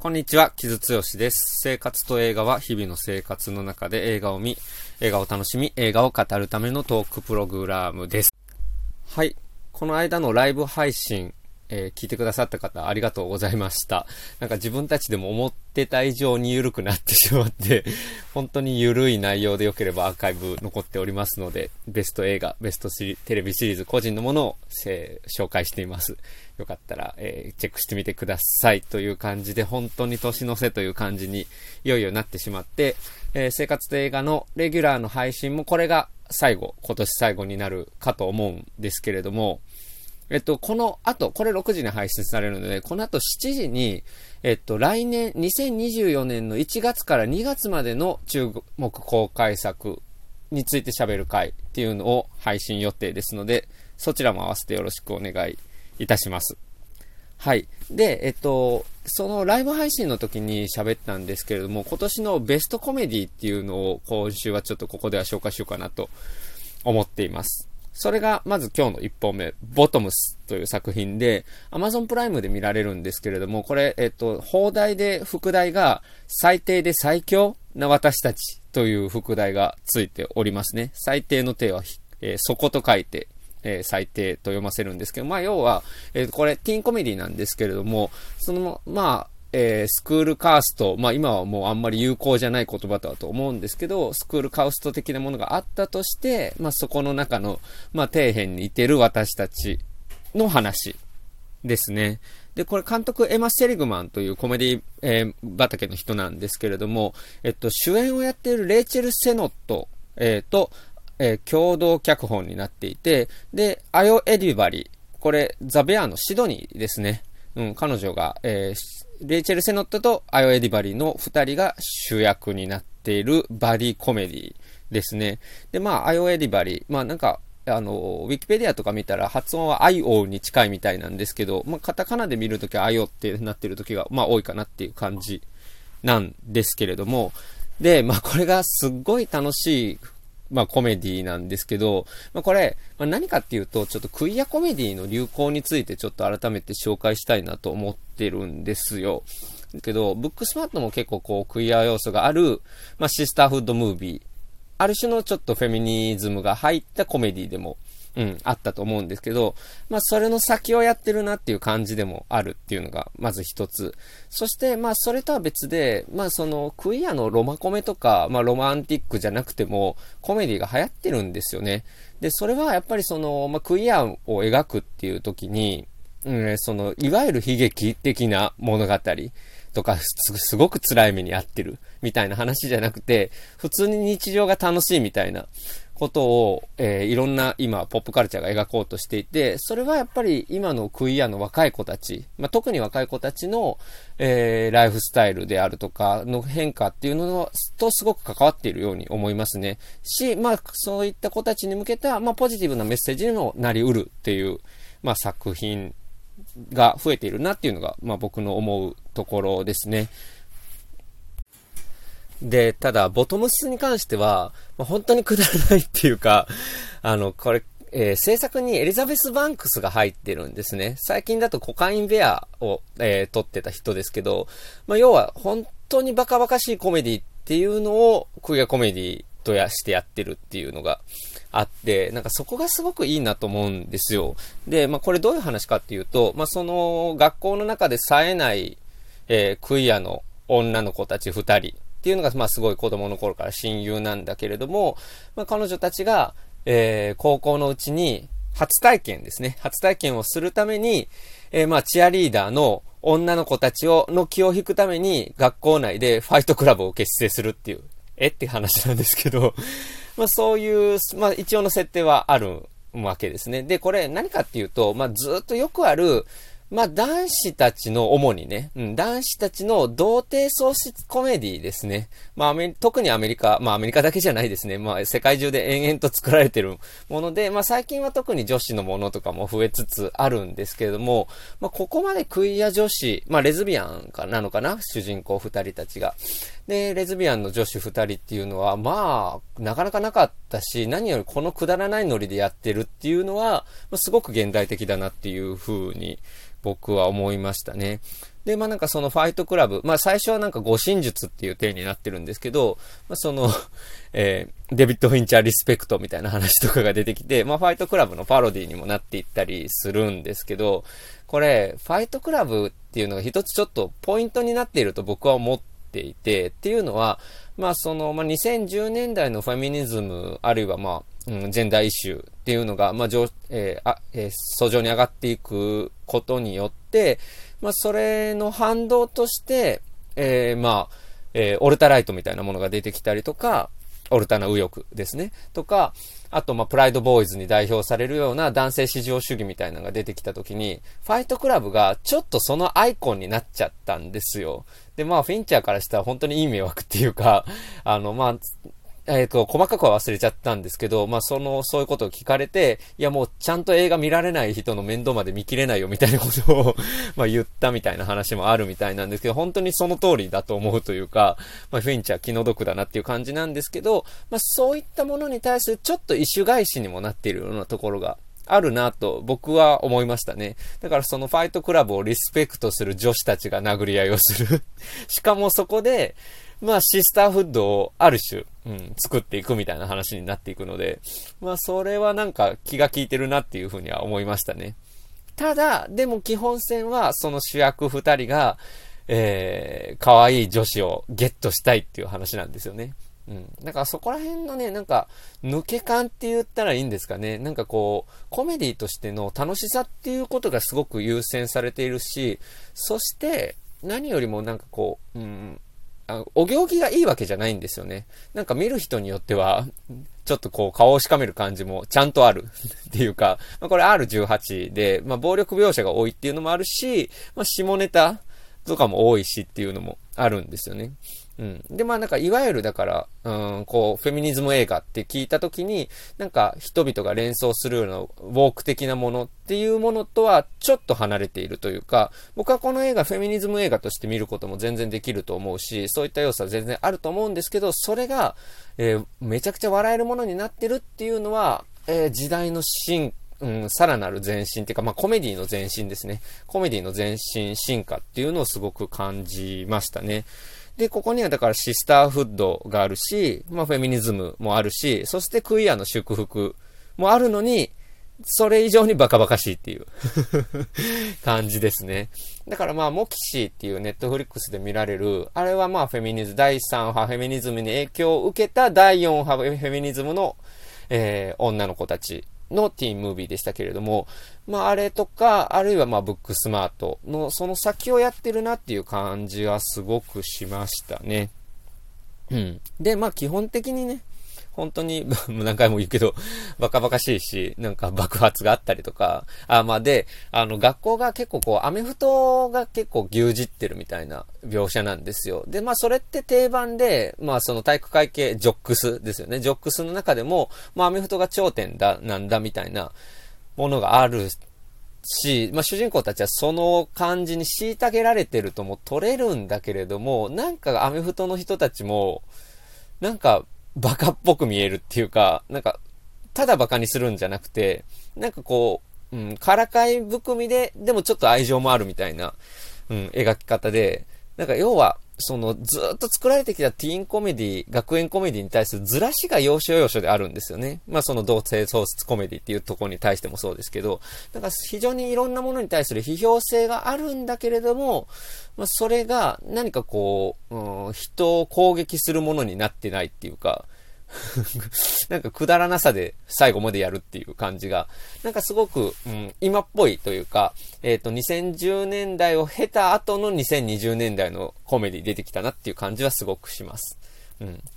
こんにちは、木津剛です。生活と映画は日々の生活の中で映画を見、映画を楽しみ、映画を語るためのトークプログラムです。はい。この間のライブ配信、えー、聞いてくださった方、ありがとうございました。なんか自分たちでも思ってた以上に緩くなってしまって、本当に緩い内容で良ければアーカイブ残っておりますので、ベスト映画、ベストテレビシリーズ個人のものを、えー、紹介しています。よかったら、えー、チェックしてみてくださいという感じで、本当に年の瀬という感じにいよいよなってしまって、え、生活と映画のレギュラーの配信もこれが最後、今年最後になるかと思うんですけれども、えっと、この後、これ6時に配信されるので、この後7時に、えっと、来年、2024年の1月から2月までの中国公開作について喋る回っていうのを配信予定ですので、そちらも合わせてよろしくお願いいたします。はい。で、えっと、そのライブ配信の時に喋ったんですけれども、今年のベストコメディっていうのを今週はちょっとここでは紹介しようかなと思っています。それが、まず今日の1本目、ボトムスという作品で、Amazon プライムで見られるんですけれども、これ、えっと、放題で副題が、最低で最強な私たちという副題がついておりますね。最低の手は、えー、そこと書いて、えー、最低と読ませるんですけど、まあ、要は、えー、これ、ティーンコメディなんですけれども、その、まあ、えー、スクールカースト、まあ今はもうあんまり有効じゃない言葉だと思うんですけど、スクールカースト的なものがあったとして、まあそこの中の、まあ底辺にいてる私たちの話ですね。で、これ監督エマ・セリグマンというコメディ、えー、畑の人なんですけれども、えっと、主演をやっているレイチェル・セノット、えー、と、えー、共同脚本になっていて、で、アヨ・エディバリ、これ、ザ・ベアのシドニーですね。うん、彼女が、えー、レイチェル・セノットとアヨ・エディバリーの二人が主役になっているバディコメディですね。で、まあ、アヨ・エディバリー、まあなんか、あの、ウィキペディアとか見たら発音はアイオに近いみたいなんですけど、まあ、カタカナで見るときはアイオってなってるときが、まあ多いかなっていう感じなんですけれども、で、まあこれがすっごい楽しいまあコメディなんですけど、まあこれ、まあ、何かっていうと、ちょっとクイアコメディの流行についてちょっと改めて紹介したいなと思ってるんですよ。けど、ブックスマートも結構こうクイア要素がある、まあシスターフッドムービー、ある種のちょっとフェミニズムが入ったコメディでもうん、あったと思うんですけど、まあ、それの先をやってるなっていう感じでもあるっていうのが、まず一つ。そして、まあ、それとは別で、まあ、その、クイアのロマコメとか、まあ、ロマンティックじゃなくても、コメディが流行ってるんですよね。で、それはやっぱりその、まあ、クイアを描くっていう時に、うん、その、いわゆる悲劇的な物語とか、すごく辛い目に遭ってるみたいな話じゃなくて、普通に日常が楽しいみたいなことを、えー、いろんな今、ポップカルチャーが描こうとしていて、それはやっぱり今のクイアの若い子たち、まあ、特に若い子たちの、えー、ライフスタイルであるとかの変化っていうのとすごく関わっているように思いますね。し、まあ、そういった子たちに向けた、まあ、ポジティブなメッセージにもなりうるっていう、まあ、作品が増えているなっていうのが、まあ、僕の思うところですね。で、ただ、ボトムスに関しては、まあ、本当にくだらないっていうか、あの、これ、えー、制作にエリザベス・バンクスが入ってるんですね。最近だとコカインベアを、えー、撮ってた人ですけど、まあ、要は本当にバカバカしいコメディっていうのをクイアコメディとやしてやってるっていうのがあって、なんかそこがすごくいいなと思うんですよ。で、まあこれどういう話かっていうと、まあその学校の中で冴えない、えー、クイアの女の子たち二人っていうのが、まあすごい子供の頃から親友なんだけれども、まあ彼女たちが、えー、高校のうちに初体験ですね。初体験をするために、えー、まあチアリーダーの女の子たちを、の気を引くために学校内でファイトクラブを結成するっていう、えって話なんですけど、まあそういう、まあ一応の設定はあるわけですね。で、これ何かっていうと、まあずっとよくある、まあ、男子たちの、主にね、うん、男子たちの童貞喪失コメディですね。まあ、特にアメリカ、まあ、アメリカだけじゃないですね。まあ、世界中で延々と作られてるもので、まあ、最近は特に女子のものとかも増えつつあるんですけれども、まあ、ここまでクイア女子、まあ、レズビアンかなのかな？主人公二人たちが。で、レズビアンの女子二人っていうのは、まあ、なかなかなかったし、何よりこのくだらないノリでやってるっていうのは、すごく現代的だなっていう風に僕は思いましたね。で、まあなんかそのファイトクラブ、まあ最初はなんか護身術っていう体になってるんですけど、まあその、えー、デビッド・フィンチャーリスペクトみたいな話とかが出てきて、まあファイトクラブのパロディにもなっていったりするんですけど、これ、ファイトクラブっていうのが一つちょっとポイントになっていると僕は思ってていて、っていうのは、まあその、まあ2010年代のフェミニズム、あるいはまあ、うん、ジェンダーイシューっていうのが、まあ、上、えー、あ、えー、俎上に上がっていくことによって、まあ、それの反動として、えー、まあ、えー、オルタライトみたいなものが出てきたりとか、オルタナ右翼ですね。とか、あと、まプライドボーイズに代表されるような男性至上主義みたいなのが出てきたときに、ファイトクラブがちょっとそのアイコンになっちゃったんですよ。で、まあ、フィンチャーからしたら本当にいい迷惑っていうか、あの、まあ、えっ、と、細かくは忘れちゃったんですけど、まあ、その、そういうことを聞かれて、いやもうちゃんと映画見られない人の面倒まで見切れないよみたいなことを ま言ったみたいな話もあるみたいなんですけど、本当にその通りだと思うというか、まあ、フィンチャー気の毒だなっていう感じなんですけど、まあ、そういったものに対するちょっと異種返しにもなっているようなところがあるなと僕は思いましたね。だからそのファイトクラブをリスペクトする女子たちが殴り合いをする しかもそこで、まあシスターフッドをある種、うん、作っていくみたいな話になっていくので、まあそれはなんか気が利いてるなっていうふうには思いましたね。ただ、でも基本線はその主役二人が、えー、可愛い女子をゲットしたいっていう話なんですよね。うん。だからそこら辺のね、なんか、抜け感って言ったらいいんですかね。なんかこう、コメディとしての楽しさっていうことがすごく優先されているし、そして、何よりもなんかこう、うん、あお行儀がいいわけじゃないんですよね。なんか見る人によっては、ちょっとこう顔をしかめる感じもちゃんとあるっていうか、まあ、これ R18 で、まあ、暴力描写が多いっていうのもあるし、まあ、下ネタとかも多いしっていうのもあるんですよね。うん。で、まあなんか、いわゆるだから、うん、こう、フェミニズム映画って聞いたときに、なんか、人々が連想するような、ウォーク的なものっていうものとは、ちょっと離れているというか、僕はこの映画、フェミニズム映画として見ることも全然できると思うし、そういった要素は全然あると思うんですけど、それが、えー、めちゃくちゃ笑えるものになってるっていうのは、えー、時代の進うん、さらなる前進っていうか、まあ、コメディの前進ですね。コメディの前進、進化っていうのをすごく感じましたね。で、ここにはだからシスターフッドがあるし、まあフェミニズムもあるし、そしてクイアの祝福もあるのに、それ以上にバカバカしいっていう 感じですね。だからまあ、モキシーっていうネットフリックスで見られる、あれはまあフェミニズム、第3波フェミニズムに影響を受けた第4波フェミニズムの、えー、女の子たちのティーンムービーでしたけれども、まああれとか、あるいはまあブックスマートのその先をやってるなっていう感じはすごくしましたね。うん。で、まあ基本的にね、本当に、何回も言うけど、バカバカしいし、なんか爆発があったりとか、あ、まあで、あの、学校が結構こう、アメフトが結構牛耳ってるみたいな描写なんですよ。で、まあそれって定番で、まあその体育会系、ジョックスですよね。ジョックスの中でも、まあアメフトが頂点だ、なんだみたいなものがあるし、まあ、主人公たちはその感じに虐げられてるとも取れるんだけれども、なんかアメフトの人たちも、なんかバカっぽく見えるっていうか、なんか、ただバカにするんじゃなくて、なんかこう、うん、からかい含みで、でもちょっと愛情もあるみたいな、うん、描き方で、なんか要は、その、ずっと作られてきたティーンコメディ、学園コメディに対するずらしが要所要所であるんですよね。まあその同性創出コメディっていうところに対してもそうですけど、なんか非常にいろんなものに対する批評性があるんだけれども、まあそれが何かこう、うん、人を攻撃するものになってないっていうか、なんかくだらなさで最後までやるっていう感じが、なんかすごく、うん、今っぽいというか、えっ、ー、と、2010年代を経た後の2020年代のコメディ出てきたなっていう感じはすごくします。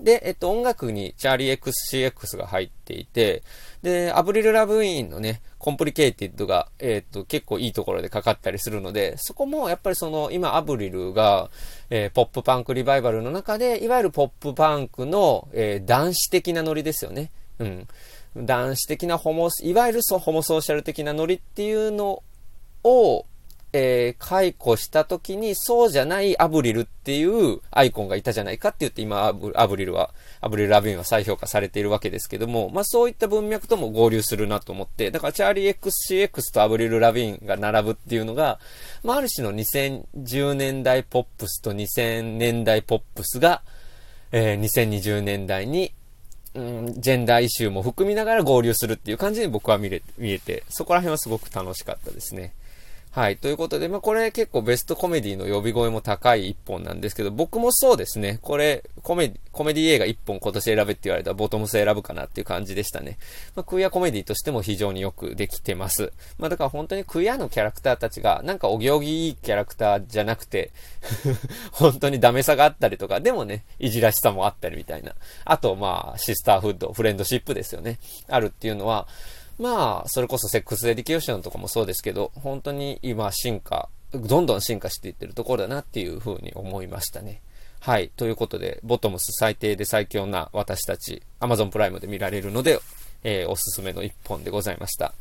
で、えっと、音楽にチャーリー XCX が入っていて、で、アブリル・ラヴィーンのね、 Complicated が、えっと、結構いいところでかかったりするので、そこもやっぱりその、今アブリルが、えー、ポップパンクリバイバルの中で、いわゆるポップパンクの、えー、男子的なノリですよね。うん。男子的なホモ、いわゆるホモソーシャル的なノリっていうのを、えー、回顧した時にそうじゃないアブリルっていうアイコンがいたじゃないかって言って今アブアブリルは、アブリル・ラビンは再評価されているわけですけども、まあそういった文脈とも合流するなと思って、だからチャーリー XCX とアブリル・ラビンが並ぶっていうのが、まあある種の2010年代ポップスと2000年代ポップスが、えー、2020年代にうん、ジェンダーイシューも含みながら合流するっていう感じに僕は見れ、見えて、そこら辺はすごく楽しかったですね。はい。ということで、まあ、これ結構ベストコメディの呼び声も高い一本なんですけど、僕もそうですね。これ、コメディ、コメディ映画一本今年選べって言われたらボトムス選ぶかなっていう感じでしたね。まあ、クイアコメディとしても非常によくできてます。まあ、だから本当にクイアのキャラクターたちが、なんかお行儀いいキャラクターじゃなくて 本当にダメさがあったりとか、でもね、いじらしさもあったりみたいな。あと、まあ、シスターフッド、フレンドシップですよね。あるっていうのは、まあ、それこそ Sex Education とかもそうですけど、本当に今進化、どんどん進化していってるところだなっていうふうに思いましたね。はい。ということで、ボトムス最低で最強な私たち、Amazon プライムで見られるので、えー、おすすめの一本でございました。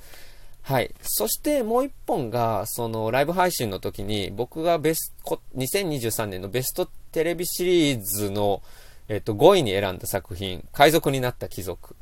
はい。そしてもう一本が、そのライブ配信の時に僕がベスト、2023年のベストテレビシリーズの、えっ、と、5位に選んだ作品、海賊になった貴族。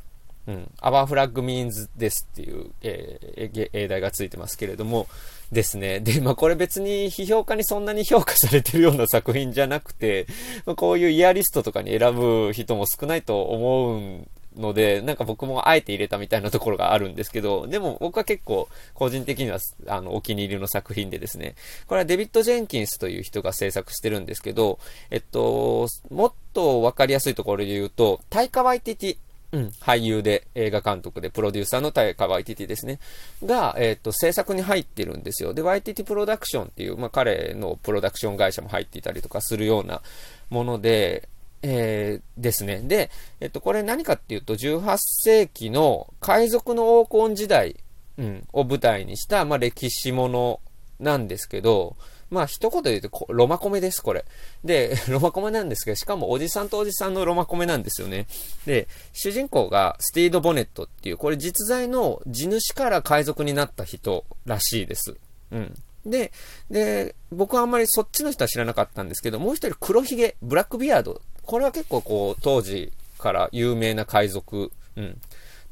うん、アワーフラッグミーンズですっていう、えー、英題がついてますけれども、ですね。で、まあこれ別に批評家にそんなに評価されてるような作品じゃなくて、まあ、こういうイヤリストとかに選ぶ人も少ないと思うので、なんか僕もあえて入れたみたいなところがあるんですけど、でも僕は結構個人的にはあのお気に入りの作品でですね、これはデビッド・ジェンキンスという人が制作してるんですけど、えっと、もっとわかりやすいところで言うと、タイカワイティティうん、俳優で、映画監督で、プロデューサーのタイカ・ワイティティですね。が、えっ、ー、と、制作に入ってるんですよ。で、ワイティティプロダクションっていう、まあ、彼のプロダクション会社も入っていたりとかするようなもので、えー、ですね。で、えっ、ー、と、これ何かっていうと、18世紀の海賊の黄金時代、うん、を舞台にした、まあ、歴史ものなんですけど、まあ一言で言うと、ロマコメです、これ。で、ロマコメなんですけど、しかもおじさんとおじさんのロマコメなんですよね。で、主人公がスティード・ボネットっていう、これ実在の地主から海賊になった人らしいです。うん。で、で、僕はあんまりそっちの人は知らなかったんですけど、もう一人黒ひげ、ブラックビアード。これは結構こう、当時から有名な海賊、うん、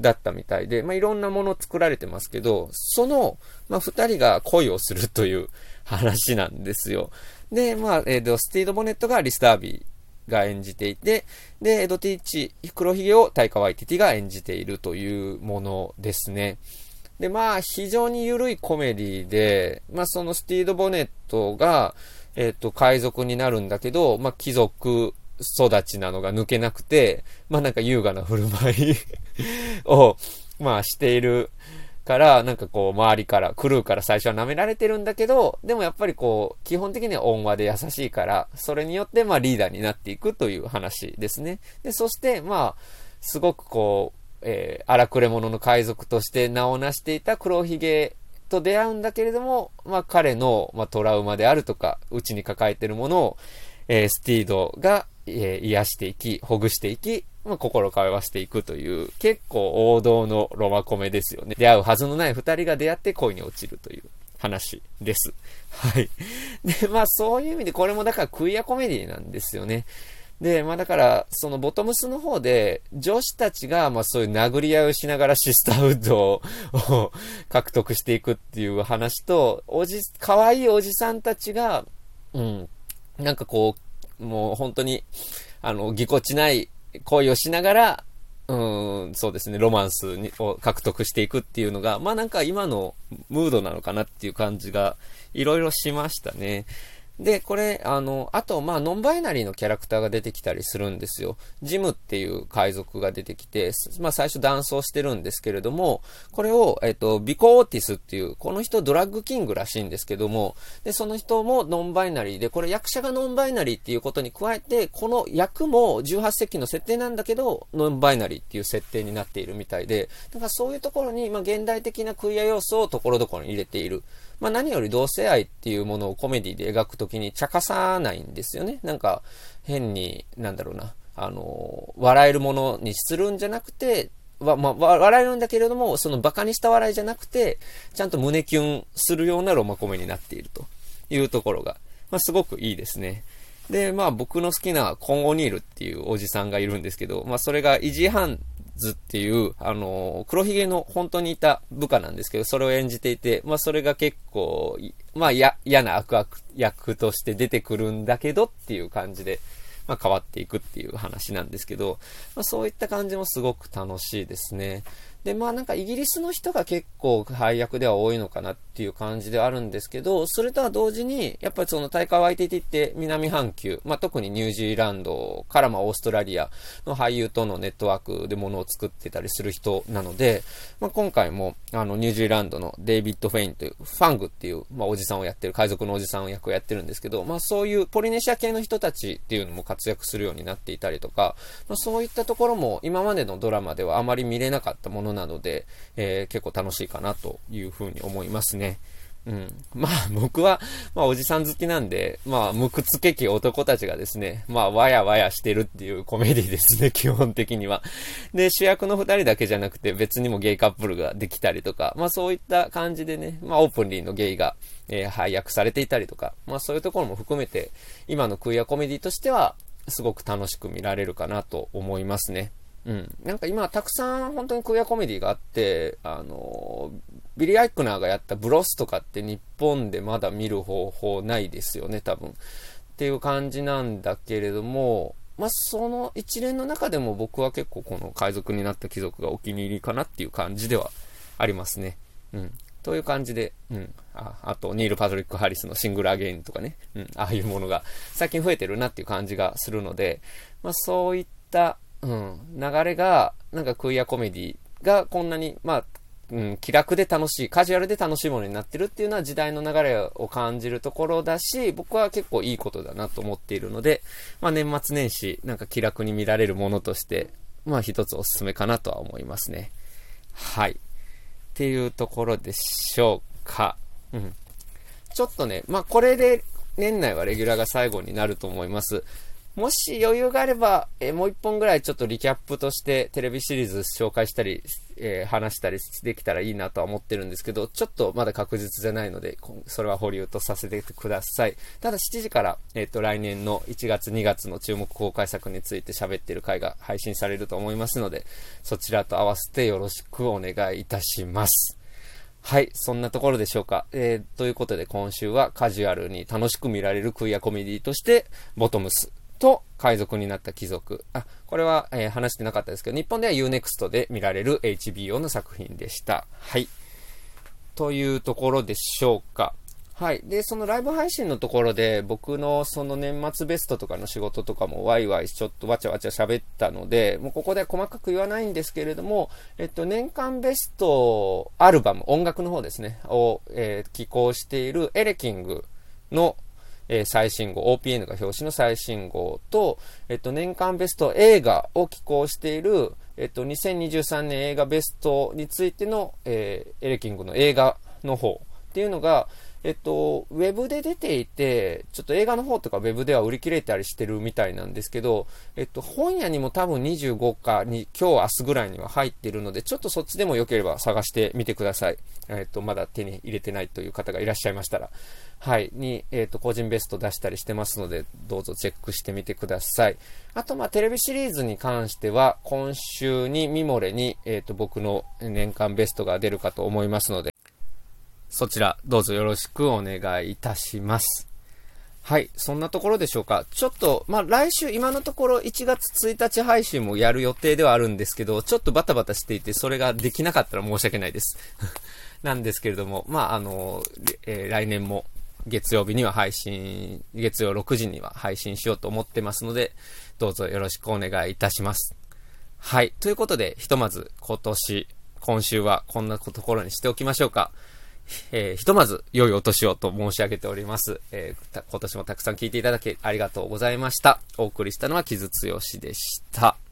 だったみたいで、まあ、いろんなもの作られてますけど、その、まあ、二人が恋をするという、話なんですよ。で、まあ、えっ、ー、と、スティード・ボネットがリス・ダービーが演じていて、で、エド・ティーチ、黒ひげをタイカ・ワイティティが演じているというものですね。で、まあ、非常に緩いコメディで、まあ、そのスティード・ボネットが、えっ、ー、と、海賊になるんだけど、まあ、貴族育ちなのが抜けなくて、まあ、なんか優雅な振る舞い を、まあ、しているから、なんかこう、周りから、クルーから最初は舐められてるんだけど、でもやっぱりこう、基本的には温和で優しいから、それによって、まあ、リーダーになっていくという話ですね。で、そして、まあ、すごくこう、えー、荒くれ者の海賊として名を成していた黒ひげと出会うんだけれども、まあ、彼の、まあ、トラウマであるとか、内に抱えてるものを、えー、スティードが、えー、癒していき、ほぐしていき、まあ、心通わしていくという、結構王道のロマコメですよね。出会うはずのない二人が出会って恋に落ちるという話です。はい。で、まあそういう意味でこれもだからクイアコメディなんですよね。で、まあだから、そのボトムスの方で、女子たちが、まあそういう殴り合いをしながらシスターウッドを獲得していくっていう話と、おじ、可愛いおじさんたちが、うん、なんかこう、もう本当に、あの、ぎこちない恋をしながら、うん、そうですね、ロマンスにを獲得していくっていうのが、まあなんか今のムードなのかなっていう感じが、いろいろしましたね。で、これ、あの、あと、まあ、ノンバイナリーのキャラクターが出てきたりするんですよ。ジムっていう海賊が出てきて、まあ、最初断層してるんですけれども、これを、えっと、ビコ・オーティスっていう、この人ドラッグキングらしいんですけども、で、その人もノンバイナリーで、これ役者がノンバイナリーっていうことに加えて、この役も18世紀の設定なんだけど、ノンバイナリーっていう設定になっているみたいで、だからそういうところに、まあ、現代的なクイア要素をところどころに入れている。まあ何より同性愛っていうものをコメディで描くときに茶化さないんですよね。なんか変に、なんだろうな、あの、笑えるものにするんじゃなくて、は、まあ、笑えるんだけれども、その馬鹿にした笑いじゃなくて、ちゃんと胸キュンするようなロマコメになっているというところが、まあ、すごくいいですね。で、まあ僕の好きなコン・オニールっていうおじさんがいるんですけど、まあそれがイジーハンズっていう、あの、黒ひげの本当にいた部下なんですけど、それを演じていて、まあそれが結構、まあや嫌な悪悪役として出てくるんだけどっていう感じで、まあ変わっていくっていう話なんですけど、まあそういった感じもすごく楽しいですね。で、まあなんかイギリスの人が結構配役では多いのかなっていう感じではあるんですけど、それとは同時に、やっぱりその大会を ITT って南半球、まあ特にニュージーランドからまあオーストラリアの俳優とのネットワークでものを作ってたりする人なので、まあ今回もあのニュージーランドのデイビッド・フェインという、ファングっていうまあおじさんをやってる、海賊のおじさん役をやってるんですけど、まあそういうポリネシア系の人たちっていうのも活躍するようになっていたりとか、まあそういったところも今までのドラマではあまり見れなかったものなので、えー、結構楽しいかなというふうに思いますね。うん。まあ僕は、まあおじさん好きなんで、まあ無屈けき男たちがですね、まあわやわやしてるっていうコメディですね、基本的には。で、主役の二人だけじゃなくて別にもゲイカップルができたりとか、まあそういった感じでね、まあ openly のゲイが、えー、配役されていたりとか、まあそういうところも含めて、今のクイアコメディとしては、すごく楽しく見られるかなと思いますね。うん。なんか今たくさん本当にクイアコメディがあって、あの、ビリー・アイクナーがやったブロスとかって日本でまだ見る方法ないですよね、多分。っていう感じなんだけれども、まあ、その一連の中でも僕は結構この海賊になった貴族がお気に入りかなっていう感じではありますね。うん。という感じで、うん。ああと、ニール・パトリック・ハリスのシングル・アゲインとかね、うん。ああいうものが最近増えてるなっていう感じがするので、まあ、そういったうん、流れが、なんかクイアコメディがこんなに、まあ、うん、気楽で楽しい、カジュアルで楽しいものになってるっていうのは時代の流れを感じるところだし、僕は結構いいことだなと思っているので、まあ年末年始、なんか気楽に見られるものとして、まあ一つおすすめかなとは思いますね。はい。っていうところでしょうか。うん。ちょっとね、まあこれで年内はレギュラーが最後になると思います。もし余裕があれば、えー、もう一本ぐらいちょっとリキャップとしてテレビシリーズ紹介したり、えー、話したりできたらいいなとは思ってるんですけど、ちょっとまだ確実じゃないので、それは保留とさせてください。ただ7時から、えっ、ー、と、来年の1月2月の注目公開作について喋ってる回が配信されると思いますので、そちらと合わせてよろしくお願いいたします。はい、そんなところでしょうか。えー、ということで今週はカジュアルに楽しく見られるクイアコメディとして、ボトムスと海賊になった貴族。あ、これは、えー、話してなかったですけど、日本では Unext で見られる HBO の作品でした。はい。というところでしょうか。はい。で、そのライブ配信のところで、僕のその年末ベストとかの仕事とかもワイワイちょっとわちゃわちゃ喋ったので、もうここで細かく言わないんですけれども、えっと、年間ベストアルバム、音楽の方ですね、を、えー、寄稿しているエレキングのえー、最新号、OPN が表紙の最新号と、えっと、年間ベスト映画を寄稿している、えっと、2023年映画ベストについての、えー、エレキングの映画の方っていうのが、えっと、ウェブで出ていて、ちょっと映画の方とかウェブでは売り切れたりしてるみたいなんですけど、えっと、本屋にも多分25かに、今日明日ぐらいには入ってるので、ちょっとそっちでも良ければ探してみてください。えっと、まだ手に入れてないという方がいらっしゃいましたら。はい、に、えっと、個人ベスト出したりしてますので、どうぞチェックしてみてください。あと、まあ、テレビシリーズに関しては、今週にミモレに、えっと、僕の年間ベストが出るかと思いますので、そちら、どうぞよろしくお願いいたします。はい。そんなところでしょうか。ちょっと、まあ、来週、今のところ1月1日配信もやる予定ではあるんですけど、ちょっとバタバタしていて、それができなかったら申し訳ないです。なんですけれども、まあ、あの、えー、来年も月曜日には配信、月曜6時には配信しようと思ってますので、どうぞよろしくお願いいたします。はい。ということで、ひとまず今年、今週はこんなところにしておきましょうか。えー、ひとまず良いお年をと申し上げております。えー、今年もたくさん聞いていただきありがとうございました。お送りしたのは木津剛でした。